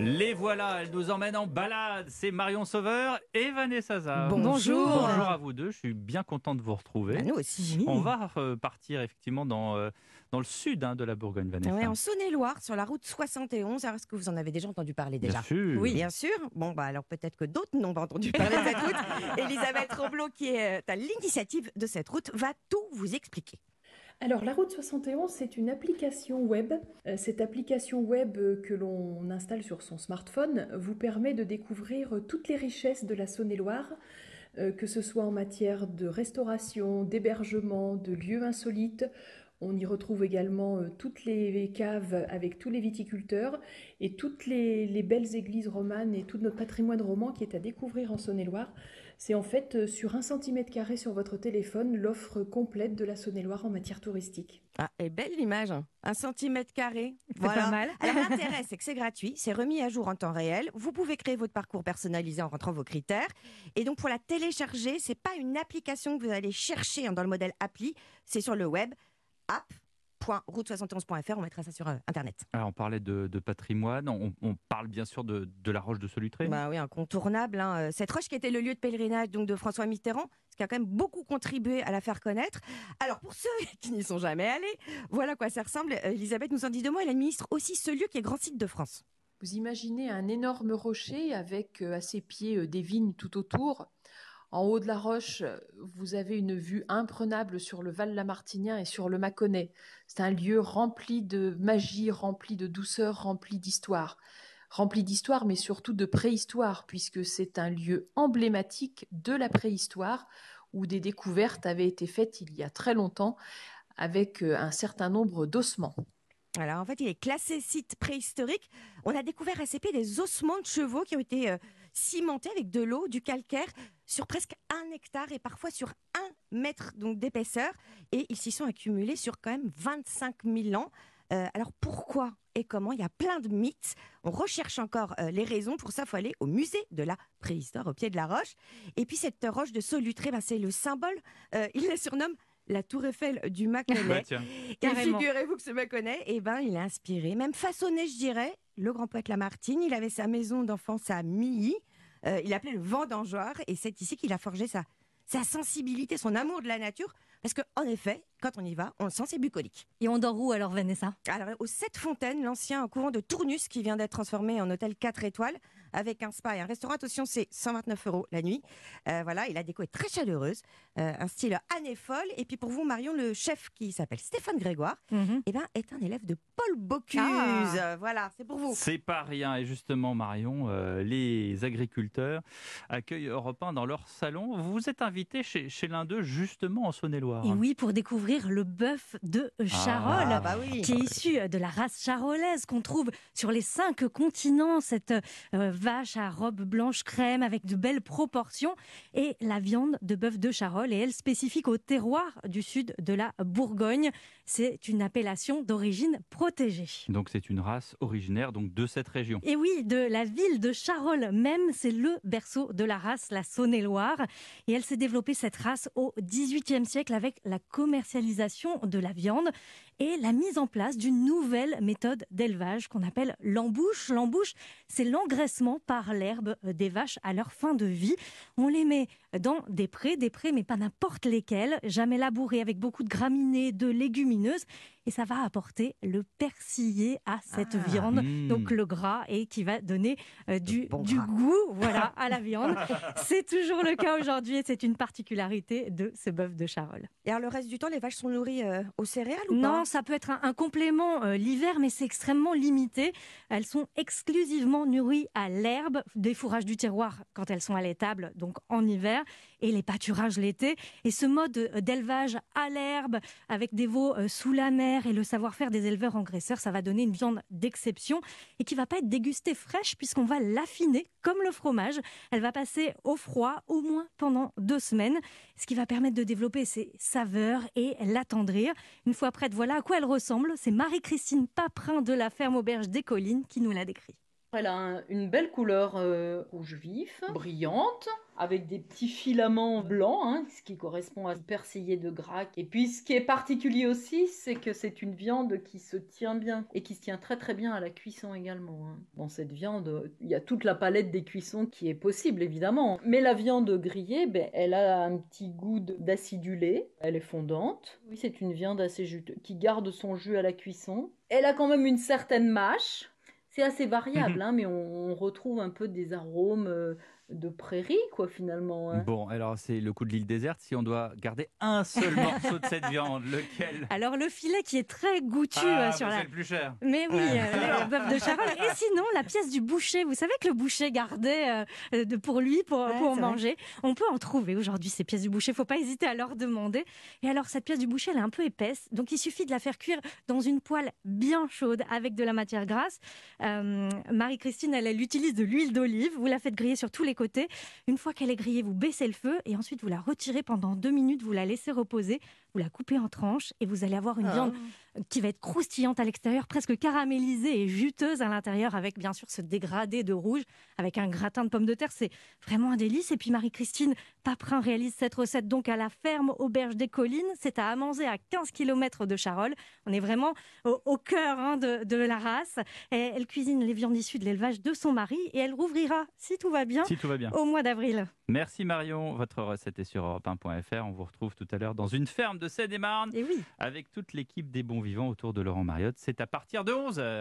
Les voilà, elle nous emmène en balade. C'est Marion Sauveur et Vanessa Zah. Bonjour. Bonjour à vous deux. Je suis bien content de vous retrouver. Bah, nous aussi. On va euh, partir effectivement dans, euh, dans le sud hein, de la Bourgogne, Vanessa. Ouais, en Saône-et-Loire, sur la route 71. Alors, Est-ce que vous en avez déjà entendu parler déjà? Bien sûr. Oui, bien sûr. Bon, bah alors peut-être que d'autres n'ont pas entendu parler de cette route. Elisabeth Roblot, qui est euh, à l'initiative de cette route, va tout vous expliquer. Alors, la route 71, c'est une application web. Euh, Cette application web euh, que l'on installe sur son smartphone vous permet de découvrir euh, toutes les richesses de la Saône-et-Loire, que ce soit en matière de restauration, d'hébergement, de lieux insolites. On y retrouve également toutes les caves avec tous les viticulteurs et toutes les, les belles églises romanes et tout notre patrimoine roman qui est à découvrir en Saône-et-Loire. C'est en fait euh, sur un centimètre carré sur votre téléphone l'offre complète de la Saône-et-Loire en matière touristique. Ah, et belle l'image, un centimètre carré. C'est pas mal. Alors l'intérêt, c'est que c'est gratuit, c'est remis à jour en temps réel. Vous pouvez créer votre parcours personnalisé en rentrant vos critères. Et donc pour la télécharger, c'est pas une application que vous allez chercher hein, dans le modèle appli, c'est sur le web app.route71.fr. On mettra ça sur euh, internet. Alors, on parlait de, de patrimoine. On, on parle bien sûr de, de la roche de Solutré. Bah oui, incontournable. hein. Euh, Cette roche qui était le lieu de pèlerinage donc de François Mitterrand, ce qui a quand même beaucoup contribué à la faire connaître. Alors pour ceux qui n'y sont jamais allés, voilà à quoi ça ressemble. Elisabeth nous en dit deux mots. Elle administre aussi ce lieu qui est grand site de France. Vous imaginez un énorme rocher avec euh, à ses pieds des vignes tout autour. En haut de la roche, vous avez une vue imprenable sur le Val-Lamartinien et sur le Mâconnais. C'est un lieu rempli de magie, rempli de douceur, rempli d'histoire. Rempli d'histoire, mais surtout de préhistoire, puisque c'est un lieu emblématique de la préhistoire, où des découvertes avaient été faites il y a très longtemps, avec euh, un certain nombre d'ossements. Alors en fait, il est classé site préhistorique. On a découvert à pieds des ossements de chevaux qui ont été euh, cimentés avec de l'eau, du calcaire, sur presque un hectare et parfois sur un mètre donc d'épaisseur. Et ils s'y sont accumulés sur quand même 25 000 ans. Euh, alors pourquoi et comment? Il y a plein de mythes. On recherche encore euh, les raisons. Pour ça, il faut aller au musée de la préhistoire au pied de la roche. Et puis cette roche de Solutré, ben, c'est le symbole. Euh, il la surnomme la tour Eiffel du Mâconnais. Bah. Et figurez-vous que ce Mâconnais, eh ben, il a inspiré, même façonné, je dirais, le grand poète Lamartine. Il avait sa maison d'enfance à Milly. Euh, il appelait le Vendangeoir. Et c'est ici qu'il a forgé sa, sa sensibilité, son amour de la nature. Parce qu'en effet, quand on y va, on le sent, c'est bucolique. Et on dort où alors, Vanessa? Alors, aux Sept Fontaines, l'ancien courant de Tournus qui vient d'être transformé en hôtel 4 étoiles avec un spa et un restaurant. Attention, c'est 129 euros la nuit. Euh, voilà, et la déco est très chaleureuse, euh, un style année folle. Et puis pour vous, Marion, le chef qui s'appelle Stéphane Grégoire, Mhm. eh ben, est un élève de Paul Bocuse. Ah. Voilà, c'est pour vous. C'est pas rien. Et justement, Marion, euh, les agriculteurs accueillent Europe 1 dans leur salon. Vous vous êtes invité chez, chez l'un d'eux, justement en Saône-et-Loire. Et oui, pour découvrir le bœuf de Charolles. Ah, bah oui. qui est issu de la race charolaise qu'on trouve sur les cinq continents, cette euh, vache à robe blanche crème avec de belles proportions et la viande de bœuf de Charolles est elle spécifique au terroir du sud de la Bourgogne. C'est une appellation d'origine protégée. Donc, c'est une race originaire donc, de cette région. Et oui, de la ville de Charolles même, c'est le berceau de la race, la Saône-et-Loire. Et elle s'est développée, cette race, au XVIIIe siècle avec la commercialisation de la viande et la mise en place d'une nouvelle méthode d'élevage qu'on appelle l'embouche. L'embouche, c'est l'engraissement par l'herbe des vaches à leur fin de vie. On les met dans des prés, des prés, mais pas n'importe lesquels, jamais labourés avec beaucoup de graminées, de légumineuses. Et ça va apporter le persillé à cette Ah. viande, Mmh. donc le gras, et qui va donner euh, du, bon du gras. goût voilà, à la viande. C'est toujours le cas aujourd'hui et c'est une particularité de ce bœuf de Charolles. Et alors, le reste du temps, les vaches sont nourries euh, aux céréales ou Non, pas? ça peut être un, un complément euh, l'hiver, mais c'est extrêmement limité. Elles sont exclusivement nourries à l'herbe, des fourrages du terroir quand elles sont à l'étable, donc en hiver, et les pâturages l'été. Et ce mode euh, d'élevage à l'herbe, avec des veaux euh, sous la mer et le savoir-faire des éleveurs engraisseurs, ça va donner une viande d'exception et qui va pas être dégustée fraîche puisqu'on va l'affiner comme le fromage. Elle va passer au froid au moins pendant deux semaines, ce qui va permettre de développer ses saveurs et l'attendrir. Une fois prête, voilà à quoi elle ressemble. C'est Marie-Christine Paprin de la ferme Auberge des Collines qui nous l'a décrit. Elle a une belle couleur euh, rouge vif, brillante, avec des petits filaments blancs, hein, ce qui correspond à persillé de grac. Et puis ce qui est particulier aussi, c'est que c'est une viande qui se tient bien et qui se tient très très bien à la cuisson également. Hein. Dans cette viande, il y a toute la palette des cuissons qui est possible évidemment. Mais la viande grillée, ben, elle a un petit goût d'acidulé, elle est fondante. Oui, c'est une viande assez juteuse qui garde son jus à la cuisson. Elle a quand même une certaine mâche c'est assez variable, mhm. hein, mais on, retrouve un peu des arômes euh, de prairie, quoi, finalement. Hein. Bon, alors c'est le coup de l'île déserte. Si on doit garder un seul morceau de cette viande, lequel? Alors le filet qui est très goûtu ah, euh, sur la. C'est le plus cher. Mais oui, euh, le bœuf de Charolles. Et sinon, la pièce du boucher. Vous savez que le boucher gardait euh, de, pour lui, pour, pour manger. On peut en trouver aujourd'hui ces pièces du boucher. Faut pas hésiter à leur demander. Et alors cette pièce du boucher, elle est un peu épaisse, donc il suffit de la faire cuire dans une poêle bien chaude avec de la matière grasse. Marie-Christine, elle, elle utilise de l'huile d'olive. Vous la faites griller sur tous les Une fois qu'elle est grillée, vous baissez le feu et ensuite vous la retirez pendant deux minutes, vous la laissez reposer, vous la coupez en tranches et vous allez avoir une ah. viande qui va être croustillante à l'extérieur, presque caramélisée et juteuse à l'intérieur, avec bien sûr ce dégradé de rouge, avec un gratin de pommes de terre. C'est vraiment un délice. Et puis Marie-Christine Paprin réalise cette recette donc à la ferme Auberge des Collines. C'est à Amanzé, à 15 km de Charolles. On est vraiment au, cœur hein, de, la race. Et elle cuisine les viandes issues de l'élevage de son mari et elle rouvrira, si tout va bien, si tout va bien. au mois d'avril. Merci Marion. Votre recette est sur europe1.fr. On vous retrouve tout à l'heure dans une ferme de Seine-et-Marne oui. avec toute l'équipe des bons vivants autour de Laurent Mariotte. C'est à partir de 11h.